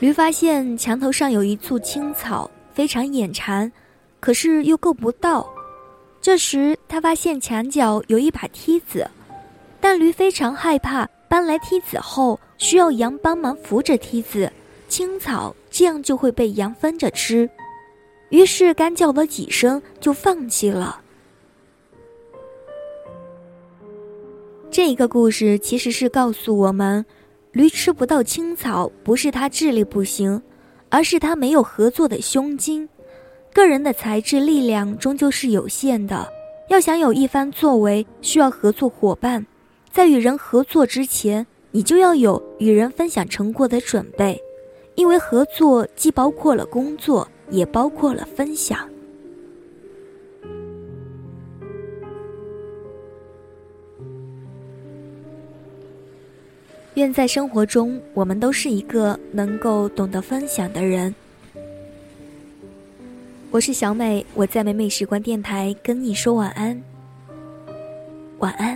驴发现墙头上有一簇青草，非常眼馋，可是又够不到。这时，他发现墙角有一把梯子，但驴非常害怕搬来梯子后需要羊帮忙扶着梯子，青草这样就会被羊分着吃。于是干叫了几声就放弃了。这一个故事其实是告诉我们，驴吃不到青草不是它智力不行，而是它没有合作的胸襟。个人的才智力量终究是有限的，要想有一番作为，需要合作伙伴。在与人合作之前，你就要有与人分享成果的准备，因为合作既包括了工作，也包括了分享。愿在生活中，我们都是一个能够懂得分享的人。我是小美，我在美美时光电台跟你说晚安，晚安。